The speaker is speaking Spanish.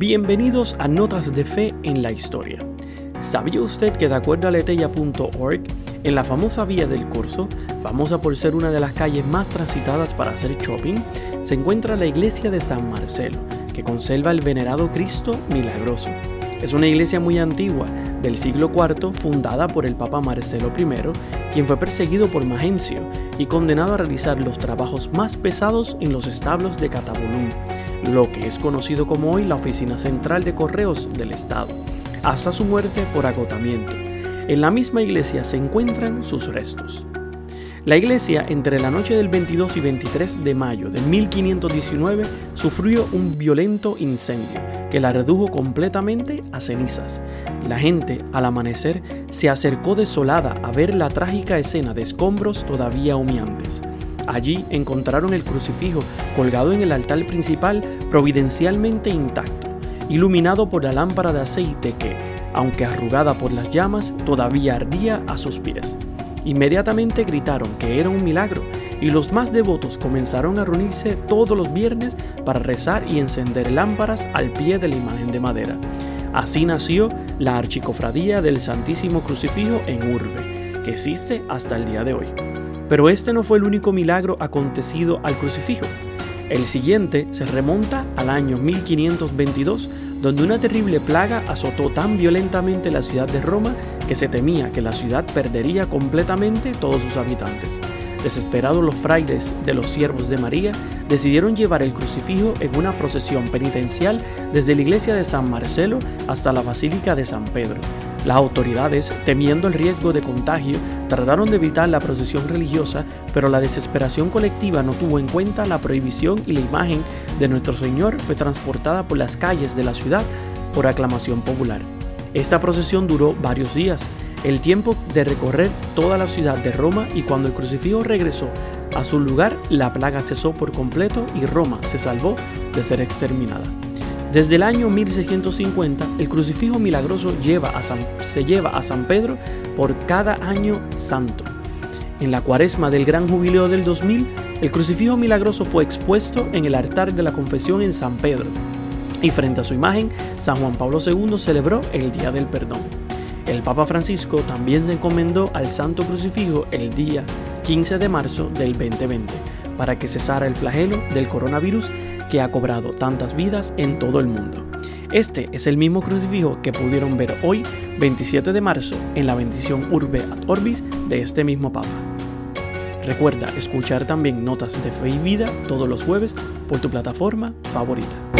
Bienvenidos a Notas de Fe en la Historia. ¿Sabía usted que de acuerdo a letella.org, en la famosa vía del curso, famosa por ser una de las calles más transitadas para hacer shopping, se encuentra la iglesia de San Marcelo, que conserva el venerado Cristo milagroso? Es una iglesia muy antigua, del siglo IV, fundada por el Papa Marcelo I, quien fue perseguido por Magencio y condenado a realizar los trabajos más pesados en los establos de Catabulum, lo que es conocido como hoy la Oficina Central de Correos del Estado hasta su muerte por agotamiento. En la misma iglesia se encuentran sus restos. La iglesia entre la noche del 22 y 23 de mayo de 1519 sufrió un violento incendio que la redujo completamente a cenizas. La gente, al amanecer, se acercó desolada a ver la trágica escena de escombros todavía humeantes. Allí encontraron el crucifijo colgado en el altar principal providencialmente intacto iluminado por la lámpara de aceite que, aunque arrugada por las llamas, todavía ardía a sus pies. Inmediatamente gritaron que era un milagro y los más devotos comenzaron a reunirse todos los viernes para rezar y encender lámparas al pie de la imagen de madera. Así nació la Archicofradía del Santísimo Crucifijo en Urbe, que existe hasta el día de hoy. Pero este no fue el único milagro acontecido al crucifijo. El siguiente se remonta al año 1522, donde una terrible plaga azotó tan violentamente la ciudad de Roma que se temía que la ciudad perdería completamente todos sus habitantes. Desesperados los frailes de los siervos de María decidieron llevar el crucifijo en una procesión penitencial desde la iglesia de San Marcelo hasta la basílica de San Pedro, las autoridades, temiendo el riesgo de contagio, trataron de evitar la procesión religiosa, pero la desesperación colectiva no tuvo en cuenta la prohibición y la imagen de nuestro Señor fue transportada por las calles de la ciudad por aclamación popular. Esta procesión duró varios días, el tiempo de recorrer toda la ciudad de Roma y cuando el crucifijo regresó a su lugar, la plaga cesó por completo y Roma se salvó de ser exterminada. Desde el año 1650, el crucifijo milagroso se lleva a San Pedro por cada año santo. En la cuaresma del gran jubileo del 2000, el crucifijo milagroso fue expuesto en el altar de la confesión en San Pedro, y frente a su imagen, San Juan Pablo II celebró el Día del Perdón. El Papa Francisco también se encomendó al Santo Crucifijo el día 15 de marzo del 2020 para que cesara el flagelo del coronavirus que ha cobrado tantas vidas en todo el mundo. Este es el mismo crucifijo que pudieron ver hoy, 27 de marzo, en la bendición Urbe ad Orbis de este mismo Papa. Recuerda escuchar también Notas de Fe y Vida todos los jueves por tu plataforma favorita.